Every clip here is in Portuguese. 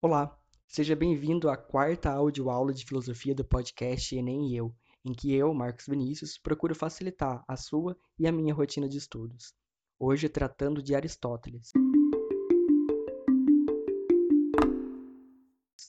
Olá, seja bem-vindo à quarta audioaula de filosofia do podcast Enem e Eu, em que eu, Marcos Vinícius, procuro facilitar a sua e a minha rotina de estudos. Hoje tratando de Aristóteles.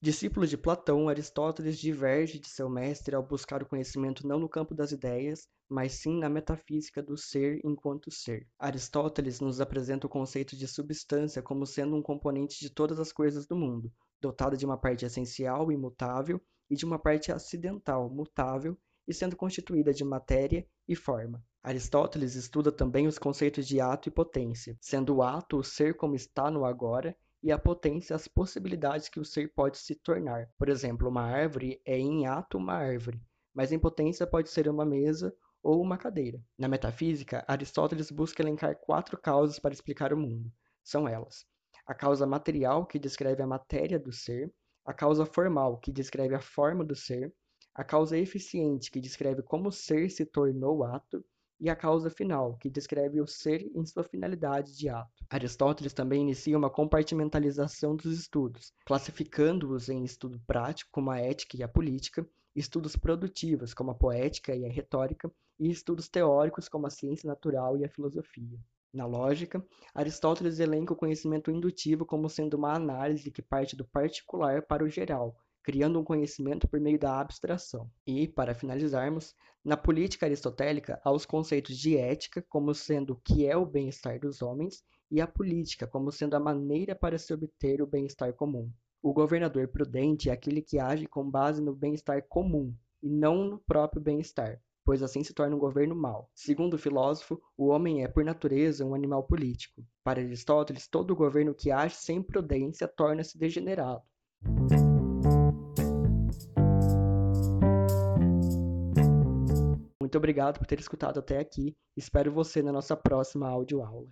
Discípulo de Platão, Aristóteles diverge de seu mestre ao buscar o conhecimento não no campo das ideias, mas sim na metafísica do ser enquanto ser. Aristóteles nos apresenta o conceito de substância como sendo um componente de todas as coisas do mundo, dotada de uma parte essencial, imutável, e de uma parte acidental, mutável, e sendo constituída de matéria e forma. Aristóteles estuda também os conceitos de ato e potência, sendo o ato o ser como está no agora e a potência as possibilidades que o ser pode se tornar. Por exemplo, uma árvore é em ato uma árvore, mas em potência pode ser uma mesa ou uma cadeira. Na metafísica, Aristóteles busca elencar quatro causas para explicar o mundo. São elas: a causa material, que descreve a matéria do ser, a causa formal, que descreve a forma do ser, a causa eficiente, que descreve como o ser se tornou ato, e a causa final, que descreve o ser em sua finalidade de ato. Aristóteles também inicia uma compartimentalização dos estudos, classificando-os em estudo prático, como a ética e a política, estudos produtivos, como a poética e a retórica, e estudos teóricos, como a ciência natural e a filosofia. Na lógica, Aristóteles elenca o conhecimento indutivo como sendo uma análise que parte do particular para o geral, criando um conhecimento por meio da abstração. E, para finalizarmos, na política aristotélica há os conceitos de ética como sendo o que é o bem-estar dos homens e a política como sendo a maneira para se obter o bem-estar comum. O governador prudente é aquele que age com base no bem-estar comum e não no próprio bem-estar, pois assim se torna um governo mau. Segundo o filósofo, o homem é, por natureza, um animal político. Para Aristóteles, todo governo que age sem prudência torna-se degenerado. Muito obrigado por ter escutado até aqui. Espero você na nossa próxima audioaula.